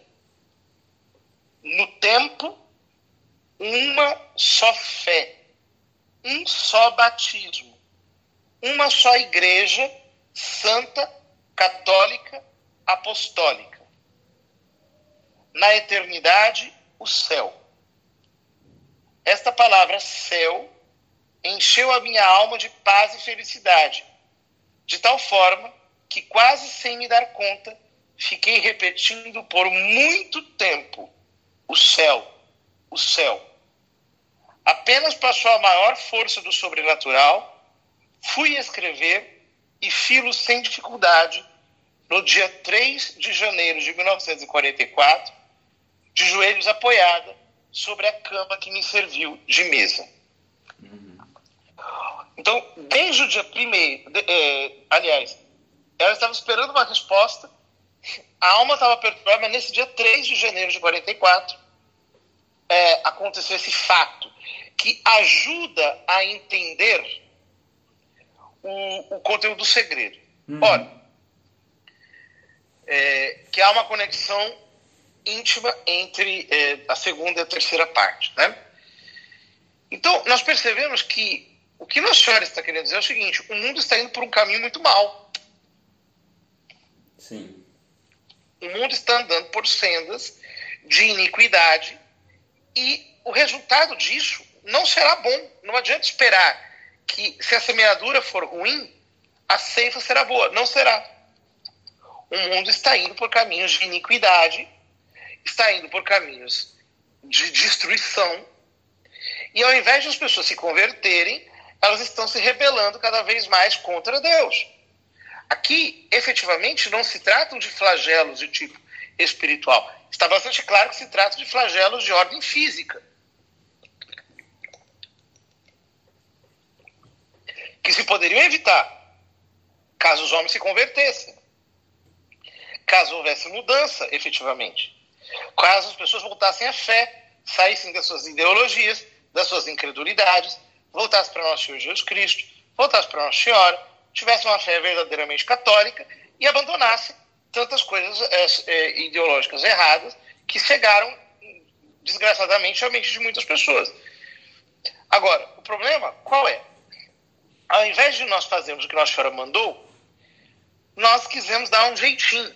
No tempo, uma só fé, um só batismo, uma só igreja santa, católica, apostólica. Na eternidade, o céu. Esta palavra céu encheu a minha alma de paz e felicidade, de tal forma que, quase sem me dar conta, fiquei repetindo por muito tempo: o céu, o céu. Apenas passou a maior força do sobrenatural, fui escrever e filo sem dificuldade no dia 3 de janeiro de 1944, de joelhos apoiada sobre a cama que me serviu de mesa. Então, desde o dia primeiro, de, é, aliás, ela estava esperando uma resposta, a alma estava perturbada, mas nesse dia 3 de janeiro de 44, é, aconteceu esse fato, que ajuda a entender o, o conteúdo do segredo. Uhum. Ora, é, que há uma conexão íntima entre é, a segunda e a terceira parte. Né? Então, nós percebemos que o que Nossa Senhora está querendo dizer é o seguinte: o mundo está indo por um caminho muito mal. Sim. O mundo está andando por sendas de iniquidade e o resultado disso não será bom. Não adianta esperar que, se a semeadura for ruim, a ceifa será boa. Não será. O mundo está indo por caminhos de iniquidade, está indo por caminhos de destruição. E ao invés de as pessoas se converterem, elas estão se rebelando cada vez mais contra Deus. Aqui, efetivamente, não se tratam de flagelos de tipo espiritual. Está bastante claro que se trata de flagelos de ordem física. Que se poderiam evitar caso os homens se convertessem. Caso houvesse mudança, efetivamente. Caso as pessoas voltassem à fé, saíssem das suas ideologias, das suas incredulidades voltasse para nosso Senhor Jesus Cristo, voltasse para Nossa Senhora, tivesse uma fé verdadeiramente católica e abandonasse tantas coisas é, ideológicas erradas que cegaram, desgraçadamente, a mente de muitas pessoas. Agora, o problema qual é? Ao invés de nós fazermos o que Nossa Senhora mandou, nós quisemos dar um jeitinho.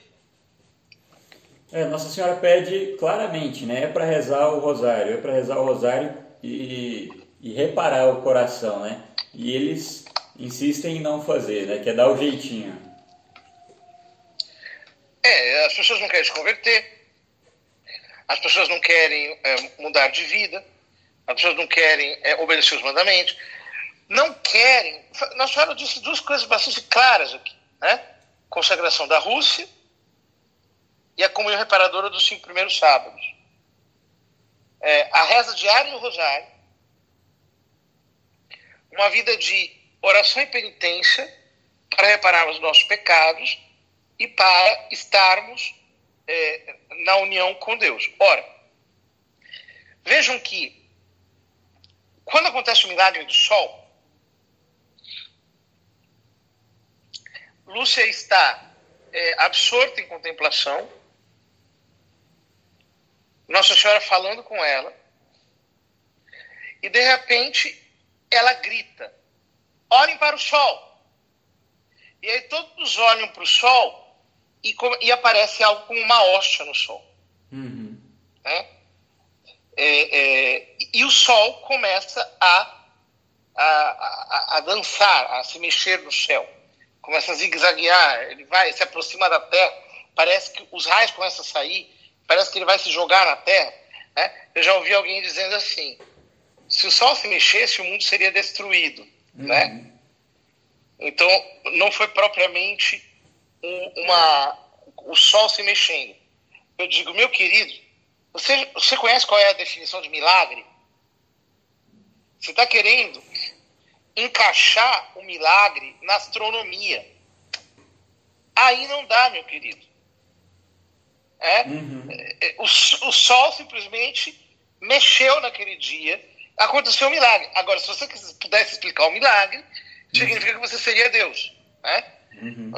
É, Nossa Senhora pede claramente, né? É para rezar o rosário, é para rezar o rosário e e reparar o coração, né? E eles insistem em não fazer, né? Que é dar o jeitinho. É, as pessoas não querem se converter, as pessoas não querem é, mudar de vida, as pessoas não querem é, obedecer os mandamentos, não querem. Nós falamos disse duas coisas bastante claras aqui, né? Consagração da Rússia e a comunhão reparadora dos cinco primeiros sábados. É, a reza diária do Rosário uma vida de oração e penitência para repararmos os nossos pecados e para estarmos é, na união com Deus. Ora, vejam que quando acontece o milagre do sol, Lúcia está é, absorta em contemplação, Nossa Senhora falando com ela, e de repente ela grita: olhem para o sol. E aí todos olham para o sol e, e, aparece algo como uma hosta no sol. Uhum. Né? É, é, e o sol começa a, a, a, a, dançar, a se mexer no céu. Começa a zigue-zaguear, ele vai, se aproxima da terra, parece que os raios começam a sair, parece que ele vai se jogar na terra. Né? Eu já ouvi alguém dizendo assim: se o Sol se mexesse, o mundo seria destruído, uhum. né? Então, não foi propriamente um, uma, o Sol se mexendo. Eu digo, meu querido, você, você conhece qual é a definição de milagre? Você está querendo encaixar o milagre na astronomia. Aí não dá, meu querido. É? Uhum. É, o, o Sol simplesmente mexeu naquele dia aconteceu um milagre. Agora, se você pudesse explicar o milagre, significa que você seria Deus. Né? Uhum.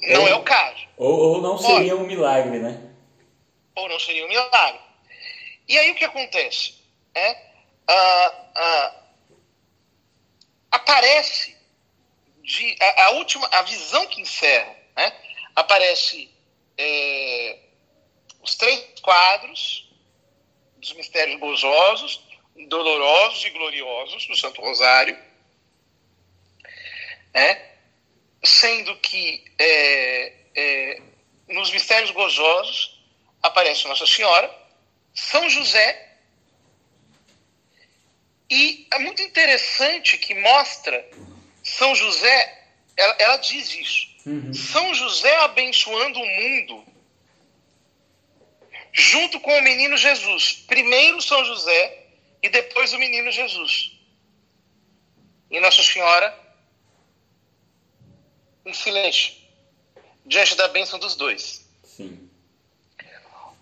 Não ou, é o caso. Ou, ou não seria um milagre, né? Ou não seria um milagre. E aí o que acontece? É, ah, ah, aparece de, a, a, última, a visão que encerra, né? aparece é, os três quadros dos mistérios gozosos, dolorosos e gloriosos do Santo Rosário, é, sendo que é, é, nos mistérios gozosos aparece Nossa Senhora, São José, e é muito interessante que mostra São José, ela, ela diz isso. Uhum. São José abençoando o mundo junto com o menino Jesus. Primeiro São José e depois o menino Jesus. E Nossa Senhora em silêncio, diante da bênção dos dois. Sim.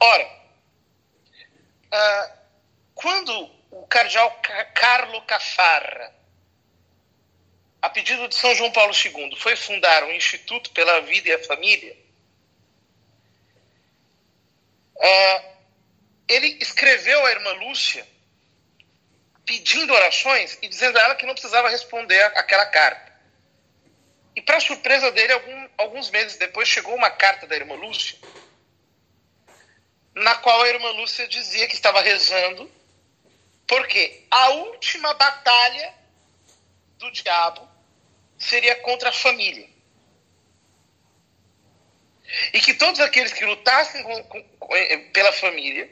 Ora, ah, quando o cardeal Carlo Cafarra, a pedido de São João Paulo II, foi fundar o Instituto pela Vida e a Família, é, ele escreveu à irmã Lúcia pedindo orações e dizendo a ela que não precisava responder aquela carta. E, para surpresa dele, algum, alguns meses depois chegou uma carta da irmã Lúcia, na qual a irmã Lúcia dizia que estava rezando porque a última batalha do diabo seria contra a família. E que todos aqueles que lutassem com, com, eh, pela família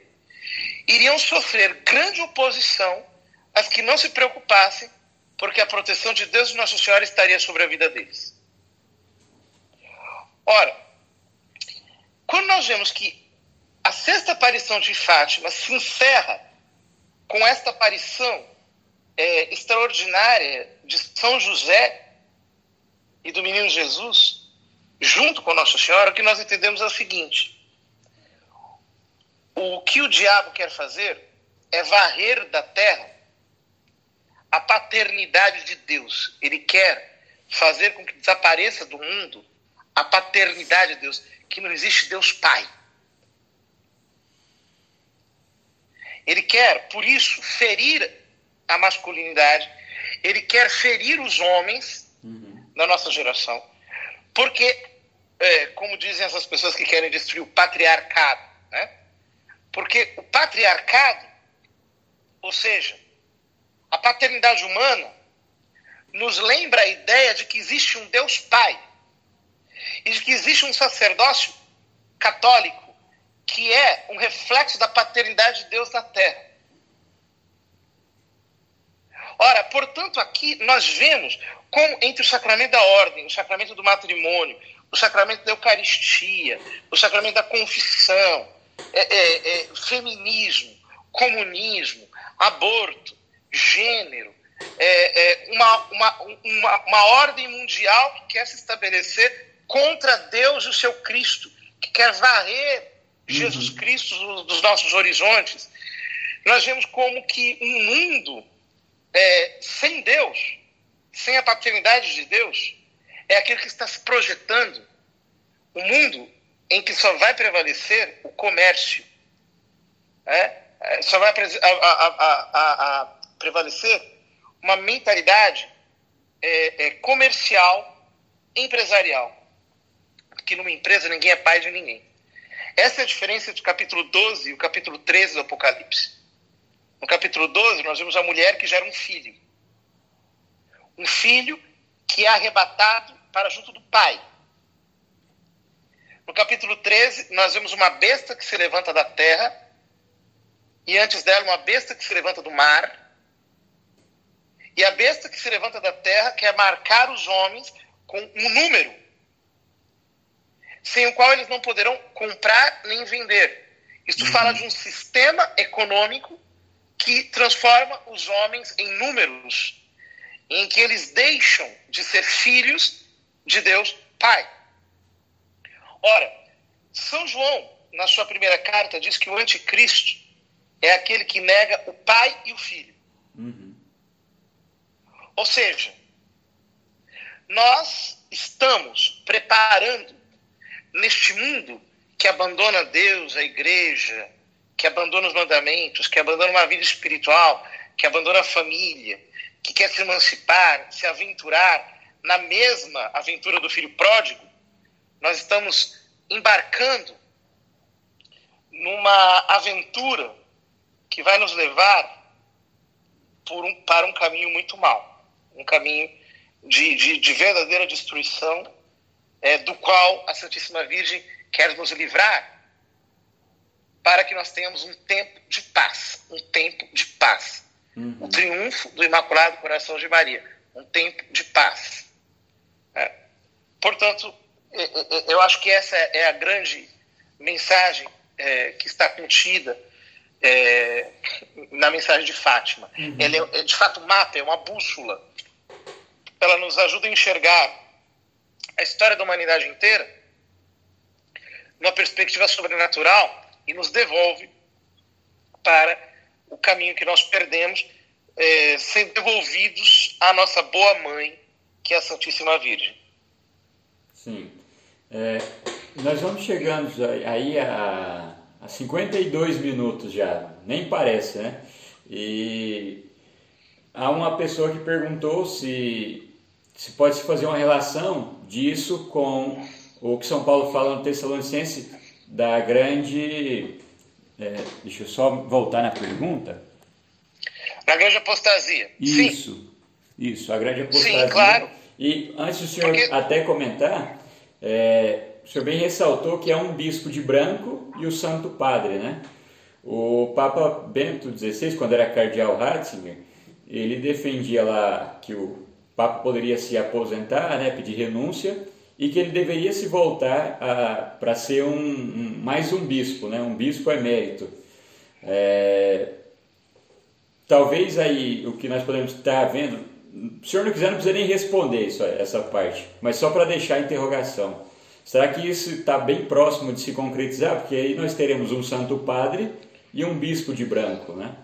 iriam sofrer grande oposição às que não se preocupassem, porque a proteção de Deus e Nossa Senhora estaria sobre a vida deles. Ora, quando nós vemos que a sexta aparição de Fátima se encerra com esta aparição é, extraordinária de São José e do menino Jesus, junto com Nossa Senhora, o que nós entendemos é o seguinte: o que o diabo quer fazer é varrer da terra a paternidade de Deus. Ele quer fazer com que desapareça do mundo a paternidade de Deus, que não existe Deus Pai. Ele quer, por isso, ferir a masculinidade, ele quer ferir os homens uhum. da nossa geração, porque, é, como dizem essas pessoas que querem destruir o patriarcado, né? porque o patriarcado, ou seja, a paternidade humana, nos lembra a ideia de que existe um Deus Pai e de que existe um sacerdócio católico que é um reflexo da paternidade de Deus na terra. Ora, portanto, aqui nós vemos como entre o sacramento da ordem, o sacramento do matrimônio, o sacramento da Eucaristia, o sacramento da confissão, é, é, é, feminismo, comunismo, aborto, gênero, é, é, uma, uma, uma, uma ordem mundial que quer se estabelecer contra Deus e o seu Cristo, que quer varrer Jesus uhum. Cristo dos nossos horizontes, nós vemos como que um mundo é, sem Deus, sem a paternidade de Deus, é aquele que está se projetando. O um mundo em que só vai prevalecer o comércio. É? é só vai a, a, a prevalecer uma mentalidade é, é, comercial, empresarial. Que numa empresa ninguém é pai de ninguém. Essa é a diferença entre o capítulo 12 e o capítulo 13 do Apocalipse. No capítulo 12, nós vemos a mulher que gera um filho. Um filho que é arrebatado para junto do pai. No capítulo 13, nós vemos uma besta que se levanta da terra, e antes dela, uma besta que se levanta do mar. E a besta que se levanta da terra quer marcar os homens com um número sem o qual eles não poderão comprar nem vender. Isso uhum. fala de um sistema econômico que transforma os homens em números, em que eles deixam de ser filhos de Deus Pai. Ora, São João, na sua primeira carta, diz que o anticristo é aquele que nega o pai e o filho. Uhum. Ou seja, nós estamos preparando neste mundo que abandona Deus, a igreja, que abandona os mandamentos, que abandona uma vida espiritual, que abandona a família, que quer se emancipar, se aventurar na mesma aventura do filho pródigo, nós estamos embarcando numa aventura que vai nos levar um, para um caminho muito mau, um caminho de, de, de verdadeira destruição, é, do qual a Santíssima Virgem quer nos livrar, para que nós tenhamos um tempo de paz, um tempo de paz. Uhum. O triunfo do Imaculado Coração de Maria, um tempo de paz. É. Portanto, é, é, é, eu acho que essa é a grande mensagem é, que está contida é, na mensagem de Fátima. Uhum. Ela é, de fato, mapa, é uma bússola. Ela nos ajuda a enxergar a história da humanidade inteira numa perspectiva sobrenatural e nos devolve para o caminho que nós perdemos, é, sendo devolvidos à nossa boa mãe, que é a Santíssima Virgem. Sim. É, nós vamos chegando aí a, a 52 minutos já, nem parece, né? E há uma pessoa que perguntou se, se pode se fazer uma relação disso com o que São Paulo fala no Tessalonicense da grande. É, deixa eu só voltar na pergunta. Na grande apostasia. Isso, Sim. isso, a grande apostasia. Sim, claro. E antes do senhor Porque... até comentar, é, o senhor bem ressaltou que é um bispo de branco e o Santo Padre, né? O Papa Bento XVI, quando era cardeal Ratzinger, ele defendia lá que o Papa poderia se aposentar, né, pedir renúncia, e que ele deveria se voltar para ser um, um, mais um bispo, né, um bispo emérito. É, talvez aí o que nós podemos estar vendo, o senhor não quiser não precisa nem responder isso, essa parte, mas só para deixar a interrogação. Será que isso está bem próximo de se concretizar? Porque aí nós teremos um santo padre e um bispo de branco, né?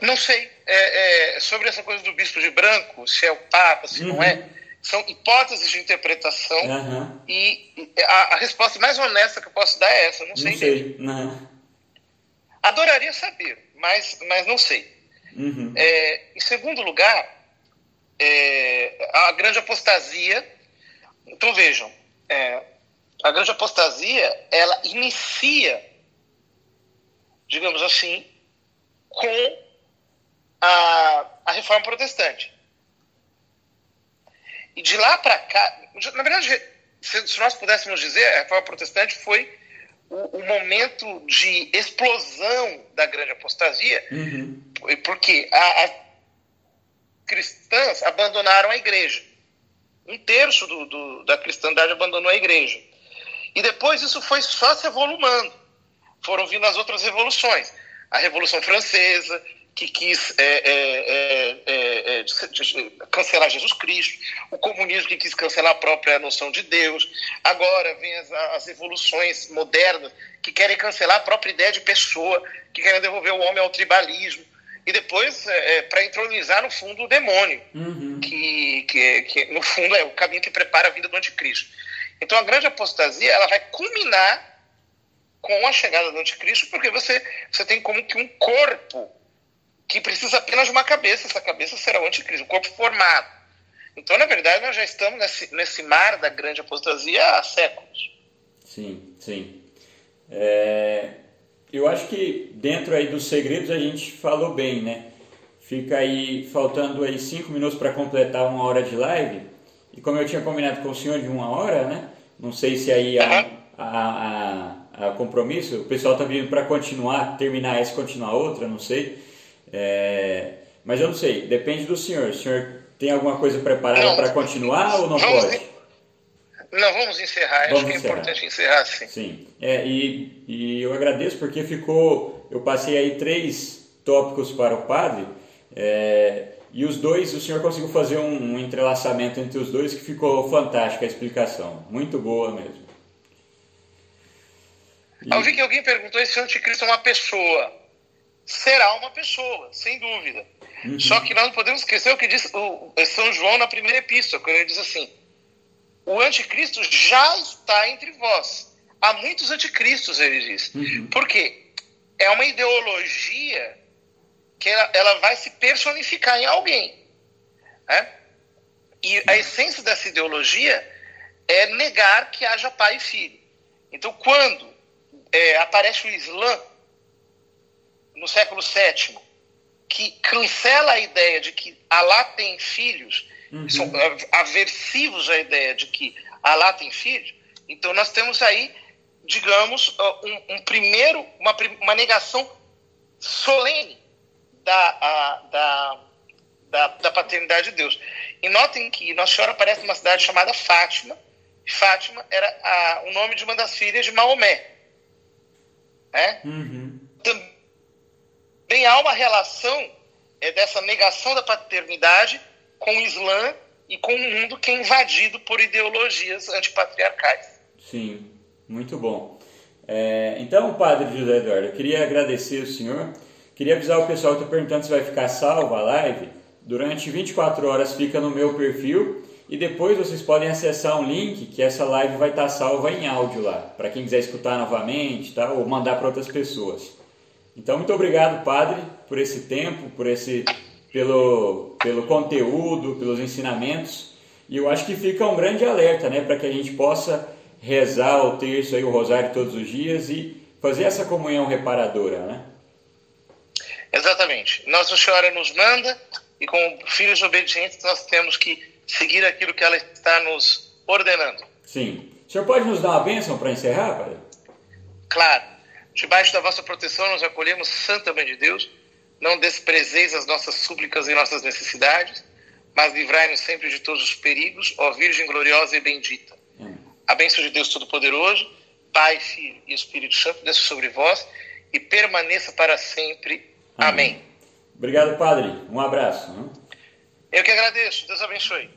Não sei. É, é, sobre essa coisa do bispo de branco, se é o papa, se uhum. não é, são hipóteses de interpretação uhum. e a, a, resposta mais honesta que eu posso dar é essa. Não sei. Não sei. Uhum. Adoraria saber, mas, mas não sei. Uhum. É, em segundo lugar, é, a grande apostasia então vejam, é, a grande apostasia ela inicia, digamos assim, com a, a reforma protestante. E de lá para cá, na verdade, se, nós pudéssemos dizer, a reforma protestante foi o, o momento de explosão da grande apostasia, uhum. porque as cristãs abandonaram a igreja um terço do, do, da cristandade abandonou a igreja. E depois isso foi só se evolumando. Foram vindo as outras revoluções. A Revolução Francesa, que quis é, é, é, é cancelar Jesus Cristo, o comunismo que quis cancelar a própria noção de Deus. Agora vem as, as revoluções modernas que querem cancelar a própria ideia de pessoa, que querem devolver o homem ao tribalismo e depois é, é para entronizar no fundo o demônio, uhum. que, que, que, no fundo é o caminho que prepara a vida do anticristo. Então a grande apostasia ela vai culminar com a chegada do anticristo, porque você, você tem como que um corpo que precisa apenas de uma cabeça, essa cabeça será o anticristo, um corpo formado. Então, na verdade, nós já estamos nesse, nesse mar da grande apostasia há séculos. Sim, sim. É, eu acho que dentro aí dos segredos a gente falou bem, né? Fica aí faltando aí cinco minutos para completar uma hora de live. E como eu tinha combinado com o senhor de uma hora, né? Não sei se aí há, há, há, há compromisso. O pessoal está vindo para continuar, terminar essa e continuar outra, não sei. É, mas eu não sei, depende do senhor. O senhor tem alguma coisa preparada para continuar ou não pode? Não, vamos encerrar. Vamos Acho que é importante encerrar, sim. Sim. É, e, e eu agradeço porque ficou. Eu passei aí três tópicos para o padre. É, e os dois, o senhor conseguiu fazer um, um, entrelaçamento entre os dois que ficou fantástica a explicação. Muito boa mesmo. E... Eu vi que alguém perguntou se o anticristo é uma pessoa. Será uma pessoa, sem dúvida. Uhum. Só que nós não podemos esquecer o que diz São João na primeira epístola, quando ele diz assim: o anticristo já está entre vós. Há muitos anticristos, ele diz. Uhum. Por quê? É uma ideologia que ela, ela vai se personificar em alguém. Né? E a essência dessa ideologia é negar que haja pai e filho. Então, quando é, aparece o Islã no século VII, que cancela a ideia de que Alá tem filhos, uhum. são aversivos à ideia de que Alá tem filhos, então nós temos aí, digamos, um, um primeiro, uma, uma negação solene da, a, da, da, da, paternidade de Deus. E notem que Nossa Senhora aparece numa cidade chamada Fátima. Fátima era a, o nome de uma das filhas de Maomé. Né? Uhum. Também há uma relação é, dessa negação da paternidade com o Islã e com um mundo que é invadido por ideologias antipatriarcais. Sim, muito bom. É, então, Padre José Eduardo, eu queria agradecer o senhor Queria avisar o pessoal que está perguntando se vai ficar salva a live. Durante 24 horas fica no meu perfil e depois vocês podem acessar um link que essa live vai estar tá salva em áudio lá, para quem quiser escutar novamente tá? ou mandar para outras pessoas. Então, muito obrigado, Padre, por esse tempo, por esse, pelo, pelo conteúdo, pelos ensinamentos. E eu acho que fica um grande alerta né, para que a gente possa rezar o terço, aí, o rosário todos os dias e fazer essa comunhão reparadora. Né? Exatamente. Nossa Senhora nos manda e, como filhos obedientes, nós temos que seguir aquilo que ela está nos ordenando. Sim. O senhor pode nos dar uma bênção para encerrar, Padre? Claro. Debaixo da vossa proteção, nós acolhemos, Santa Mãe de Deus. Não desprezeis as nossas súplicas e nossas necessidades, mas livrai-nos sempre de todos os perigos, ó Virgem gloriosa e bendita. A bênção de Deus Todo-Poderoso, Pai, Filho e Espírito Santo, desça sobre vós e permaneça para sempre. Amém. Obrigado, Padre. Um abraço. Eu que agradeço. Deus abençoe.